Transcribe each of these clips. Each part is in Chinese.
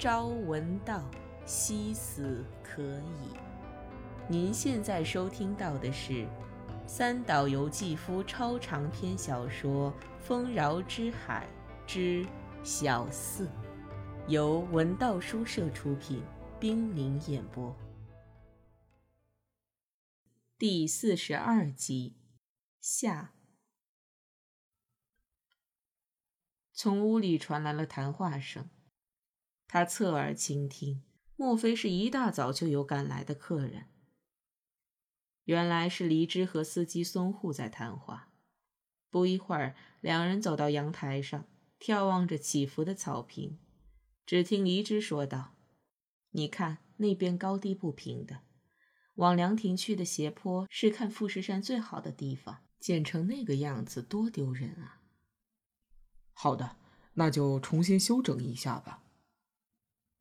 朝闻道，夕死可矣。您现在收听到的是三岛由纪夫超长篇小说《丰饶之海之小四》，由文道书社出品，冰凌演播，第四十二集下。从屋里传来了谈话声。他侧耳倾听，莫非是一大早就有赶来的客人？原来是黎枝和司机松户在谈话。不一会儿，两人走到阳台上，眺望着起伏的草坪。只听黎枝说道：“你看那边高低不平的，往凉亭去的斜坡是看富士山最好的地方，剪成那个样子多丢人啊！”好的，那就重新修整一下吧。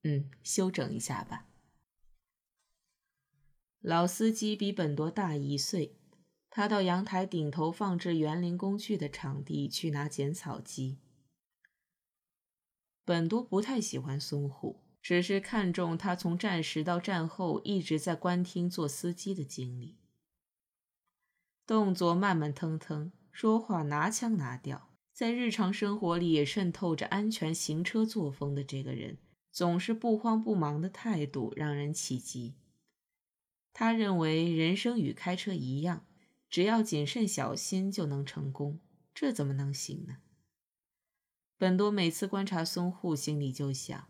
嗯，休整一下吧。老司机比本多大一岁，他到阳台顶头放置园林工具的场地去拿剪草机。本多不太喜欢松虎，只是看中他从战时到战后一直在官厅做司机的经历，动作慢慢腾腾，说话拿腔拿调，在日常生活里也渗透着安全行车作风的这个人。总是不慌不忙的态度让人起急。他认为人生与开车一样，只要谨慎小心就能成功，这怎么能行呢？本多每次观察松户，心里就想，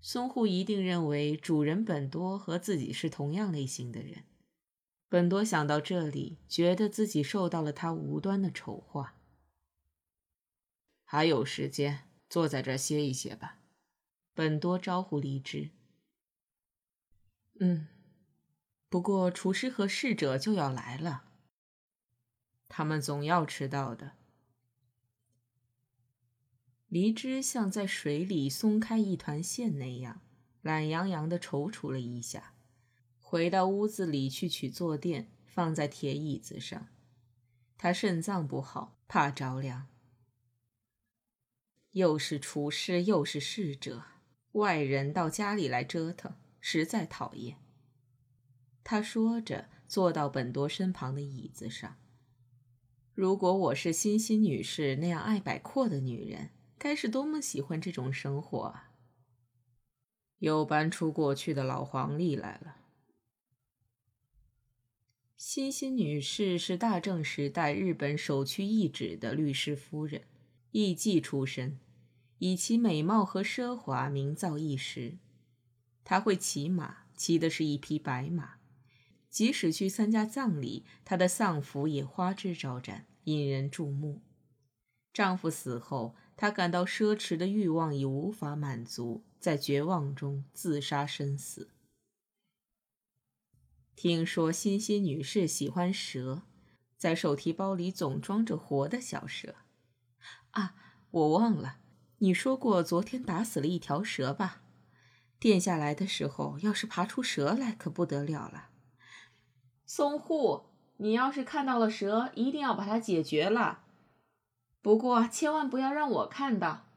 松户一定认为主人本多和自己是同样类型的人。本多想到这里，觉得自己受到了他无端的丑化。还有时间，坐在这歇一歇吧。本多招呼离枝。嗯，不过厨师和侍者就要来了，他们总要迟到的。离枝像在水里松开一团线那样，懒洋洋地踌躇了一下，回到屋子里去取坐垫，放在铁椅子上。他肾脏不好，怕着凉。又是厨师，又是侍者。外人到家里来折腾，实在讨厌。他说着，坐到本多身旁的椅子上。如果我是欣欣女士那样爱摆阔的女人，该是多么喜欢这种生活啊！又搬出过去的老黄历来了。欣欣女士是大正时代日本首屈一指的律师夫人，艺妓出身。以其美貌和奢华名噪一时。他会骑马，骑的是一匹白马。即使去参加葬礼，她的丧服也花枝招展，引人注目。丈夫死后，她感到奢侈的欲望已无法满足，在绝望中自杀身死。听说欣欣女士喜欢蛇，在手提包里总装着活的小蛇。啊，我忘了。你说过昨天打死了一条蛇吧？殿下来的时候，要是爬出蛇来，可不得了了。松户，你要是看到了蛇，一定要把它解决了。不过千万不要让我看到。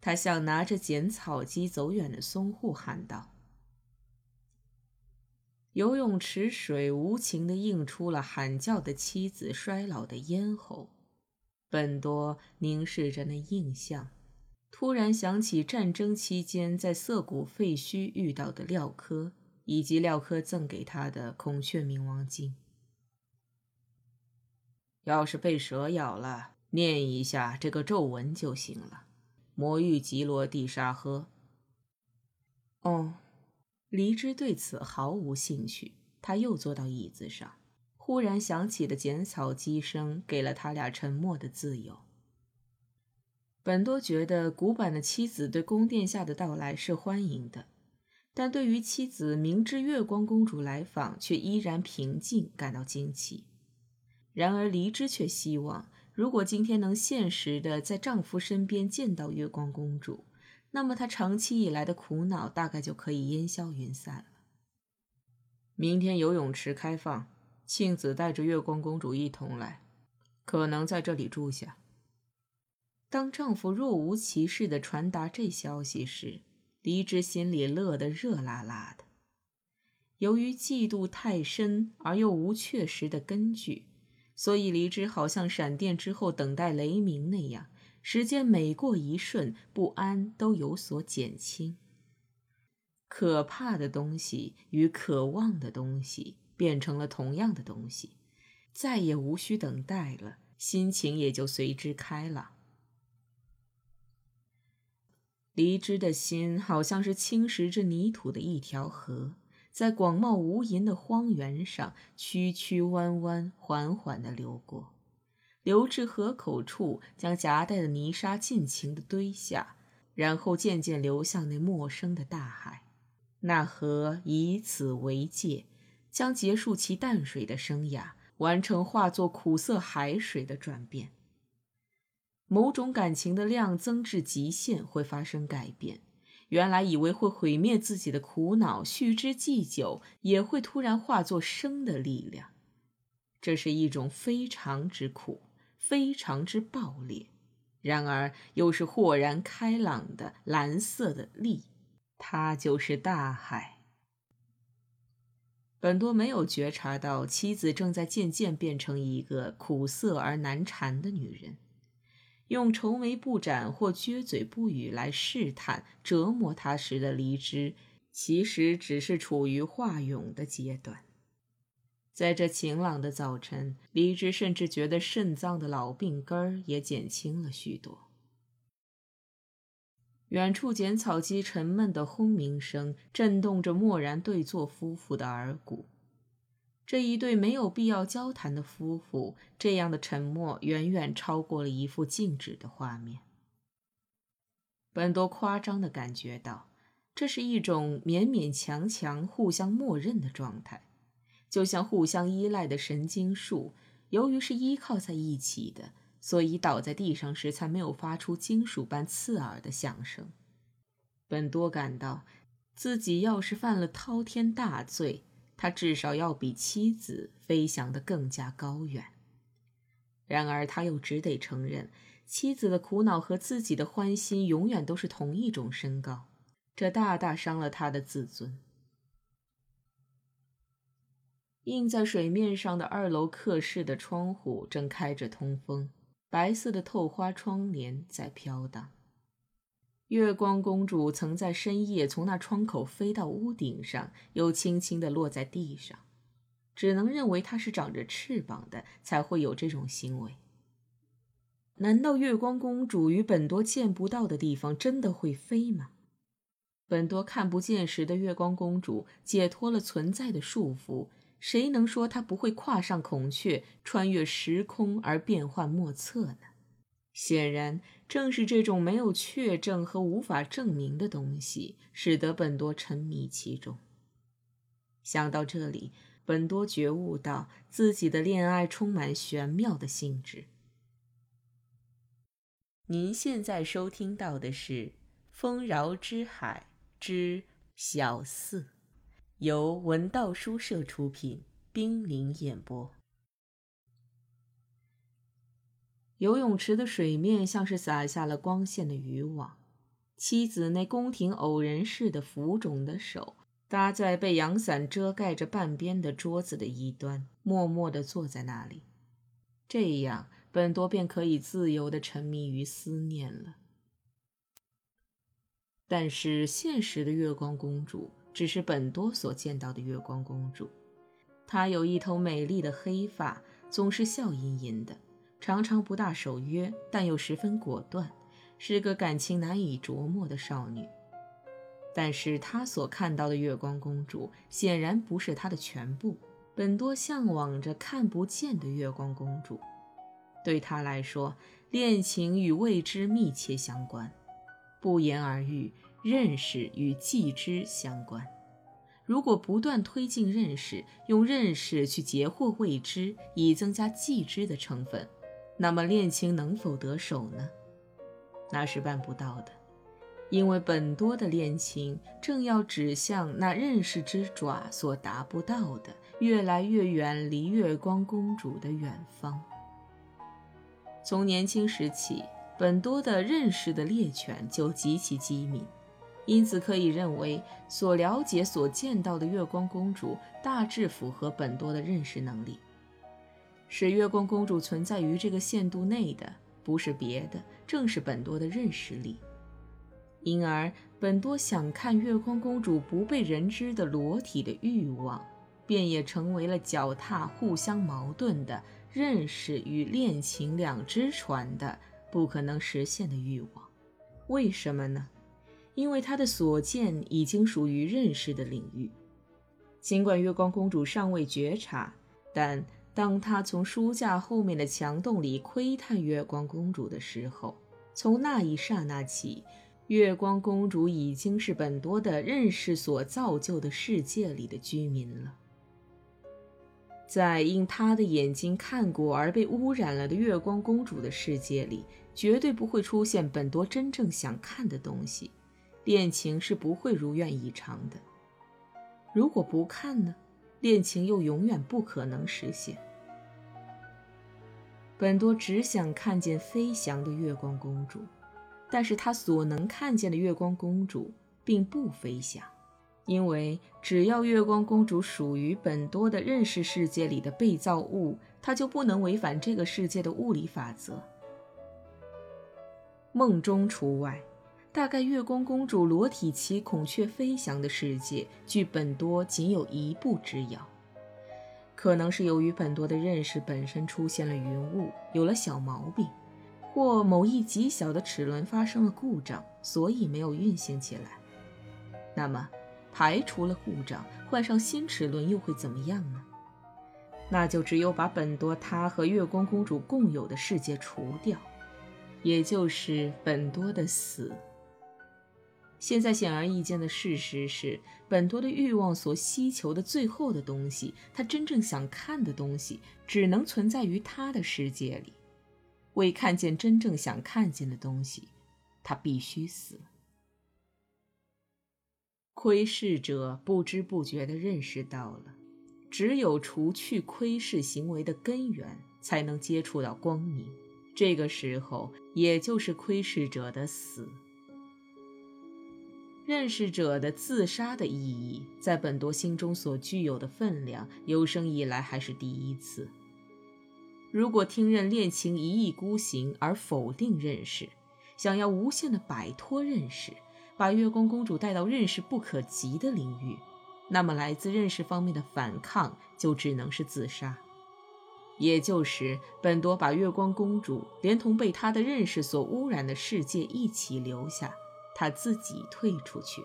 他向拿着剪草机走远的松户喊道。游泳池水无情地映出了喊叫的妻子衰老的咽喉。本多凝视着那映像。突然想起战争期间在涩谷废墟遇到的廖科，以及廖科赠给他的孔雀冥王经。要是被蛇咬了，念一下这个咒文就行了。魔域吉罗地沙诃。哦，黎之对此毫无兴趣。他又坐到椅子上，忽然响起的剪草机声给了他俩沉默的自由。本多觉得古板的妻子对宫殿下的到来是欢迎的，但对于妻子明知月光公主来访却依然平静感到惊奇。然而黎之却希望，如果今天能现实的在丈夫身边见到月光公主，那么她长期以来的苦恼大概就可以烟消云散了。明天游泳池开放，庆子带着月光公主一同来，可能在这里住下。当丈夫若无其事地传达这消息时，黎之心里乐得热辣辣的。由于嫉妒太深而又无确实的根据，所以黎之好像闪电之后等待雷鸣那样，时间每过一瞬，不安都有所减轻。可怕的东西与渴望的东西变成了同样的东西，再也无需等待了，心情也就随之开朗。黎之的心好像是侵蚀着泥土的一条河，在广袤无垠的荒原上曲曲弯弯、缓缓地流过，流至河口处，将夹带的泥沙尽情地堆下，然后渐渐流向那陌生的大海。那河以此为界，将结束其淡水的生涯，完成化作苦涩海水的转变。某种感情的量增至极限会发生改变，原来以为会毁灭自己的苦恼，蓄之既久，也会突然化作生的力量。这是一种非常之苦，非常之暴烈，然而又是豁然开朗的蓝色的力。它就是大海。本多没有觉察到妻子正在渐渐变成一个苦涩而难缠的女人，用愁眉不展或撅嘴不语来试探、折磨他时的离枝，其实只是处于化蛹的阶段。在这晴朗的早晨，离枝甚至觉得肾脏的老病根儿也减轻了许多。远处剪草机沉闷的轰鸣声震动着默然对坐夫妇的耳骨。这一对没有必要交谈的夫妇，这样的沉默远远超过了一幅静止的画面。本多夸张地感觉到，这是一种勉勉强强互相默认的状态，就像互相依赖的神经树，由于是依靠在一起的。所以倒在地上时才没有发出金属般刺耳的响声。本多感到，自己要是犯了滔天大罪，他至少要比妻子飞翔得更加高远。然而他又只得承认，妻子的苦恼和自己的欢心永远都是同一种身高，这大大伤了他的自尊。映在水面上的二楼客室的窗户正开着通风。白色的透花窗帘在飘荡。月光公主曾在深夜从那窗口飞到屋顶上，又轻轻地落在地上，只能认为她是长着翅膀的，才会有这种行为。难道月光公主与本多见不到的地方真的会飞吗？本多看不见时的月光公主解脱了存在的束缚。谁能说她不会跨上孔雀，穿越时空而变幻莫测呢？显然，正是这种没有确证和无法证明的东西，使得本多沉迷其中。想到这里，本多觉悟到自己的恋爱充满玄妙的性质。您现在收听到的是《丰饶之海之小四》。由文道书社出品，冰凌演播。游泳池的水面像是撒下了光线的渔网，妻子那宫廷偶人似的浮肿的手搭在被阳伞遮盖着半边的桌子的一端，默默地坐在那里。这样，本多便可以自由地沉迷于思念了。但是，现实的月光公主。只是本多所见到的月光公主，她有一头美丽的黑发，总是笑吟吟的，常常不大守约，但又十分果断，是个感情难以琢磨的少女。但是他所看到的月光公主，显然不是他的全部。本多向往着看不见的月光公主，对他来说，恋情与未知密切相关，不言而喻。认识与既知相关，如果不断推进认识，用认识去截获未知，以增加既知的成分，那么恋情能否得手呢？那是办不到的，因为本多的恋情正要指向那认识之爪所达不到的，越来越远离月光公主的远方。从年轻时起，本多的认识的猎犬就极其机敏。因此可以认为，所了解、所见到的月光公主大致符合本多的认识能力。使月光公主存在于这个限度内的，不是别的，正是本多的认识力。因而，本多想看月光公主不被人知的裸体的欲望，便也成为了脚踏互相矛盾的认识与恋情两只船的不可能实现的欲望。为什么呢？因为他的所见已经属于认识的领域。尽管月光公主尚未觉察，但当他从书架后面的墙洞里窥探月光公主的时候，从那一刹那起。月光公主已经是本多的认识所造就的世界里的居民了。在因他的眼睛看过而被污染了的月光公主的世界里，绝对不会出现本多真正想看的东西。恋情是不会如愿以偿的。如果不看呢？恋情又永远不可能实现。本多只想看见飞翔的月光公主。但是他所能看见的月光公主并不飞翔，因为只要月光公主属于本多的认识世界里的被造物，她就不能违反这个世界的物理法则。梦中除外，大概月光公主裸体骑孔雀飞翔的世界，距本多仅有一步之遥。可能是由于本多的认识本身出现了云雾，有了小毛病。或某一极小的齿轮发生了故障，所以没有运行起来。那么，排除了故障，换上新齿轮又会怎么样呢？那就只有把本多他和月光公主共有的世界除掉，也就是本多的死。现在显而易见的事实是，本多的欲望所希求的最后的东西，他真正想看的东西，只能存在于他的世界里。为看见真正想看见的东西，他必须死。窥视者不知不觉地认识到了，只有除去窥视行为的根源，才能接触到光明。这个时候，也就是窥视者的死。认识者的自杀的意义，在本多心中所具有的分量，有生以来还是第一次。如果听任恋情一意孤行而否定认识，想要无限的摆脱认识，把月光公主带到认识不可及的领域，那么来自认识方面的反抗就只能是自杀，也就是本多把月光公主连同被他的认识所污染的世界一起留下，他自己退出去。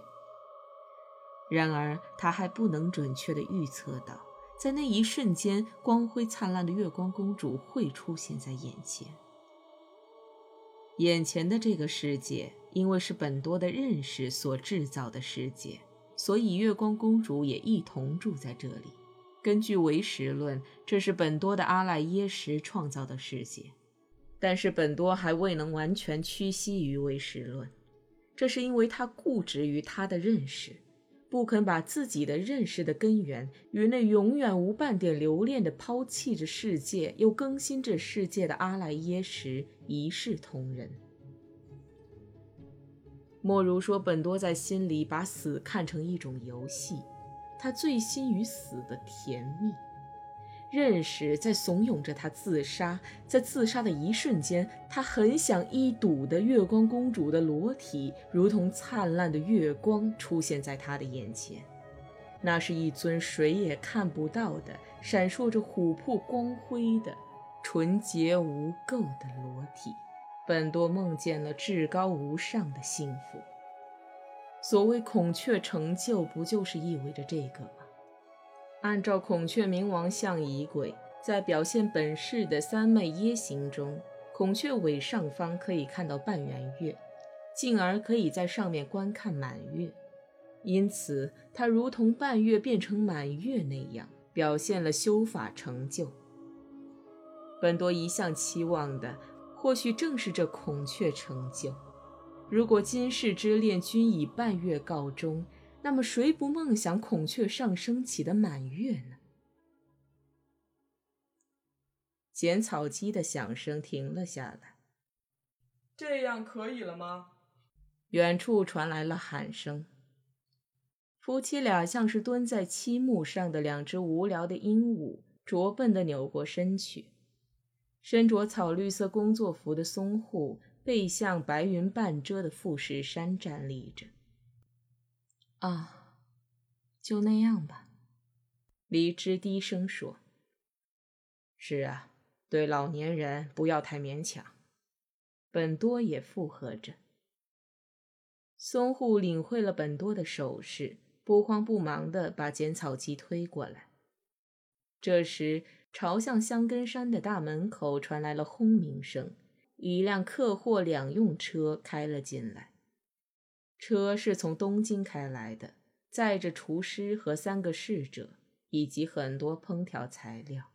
然而他还不能准确地预测到。在那一瞬间，光辉灿烂的月光公主会出现在眼前。眼前的这个世界，因为是本多的认识所制造的世界，所以月光公主也一同住在这里。根据唯识论，这是本多的阿赖耶识创造的世界。但是本多还未能完全屈膝于唯识论，这是因为他固执于他的认识。不肯把自己的认识的根源与那永远无半点留恋的抛弃着世界又更新着世界的阿赖耶识一视同仁。莫如说，本多在心里把死看成一种游戏，他醉心于死的甜蜜。认识在怂恿着他自杀，在自杀的一瞬间，他很想一睹的月光公主的裸体，如同灿烂的月光出现在他的眼前。那是一尊谁也看不到的、闪烁着琥珀光辉的、纯洁无垢的裸体。本多梦见了至高无上的幸福。所谓孔雀成就，不就是意味着这个？按照孔雀明王像仪轨，在表现本世的三昧耶行中，孔雀尾上方可以看到半圆月，进而可以在上面观看满月，因此它如同半月变成满月那样，表现了修法成就。本多一向期望的，或许正是这孔雀成就。如果今世之恋均以半月告终。那么，谁不梦想孔雀上升起的满月呢？剪草机的响声停了下来。这样可以了吗？远处传来了喊声。夫妻俩像是蹲在漆木上的两只无聊的鹦鹉，拙笨地扭过身去。身着草绿色工作服的松户背向白云半遮的富士山站立着。啊，就那样吧，李枝低声说。是啊，对老年人不要太勉强。本多也附和着。松户领会了本多的手势。不慌不忙地把剪草机推过来。这时，朝向香根山的大门口传来了轰鸣声，一辆客货两用车开了进来。车是从东京开来的，载着厨师和三个侍者，以及很多烹调材料。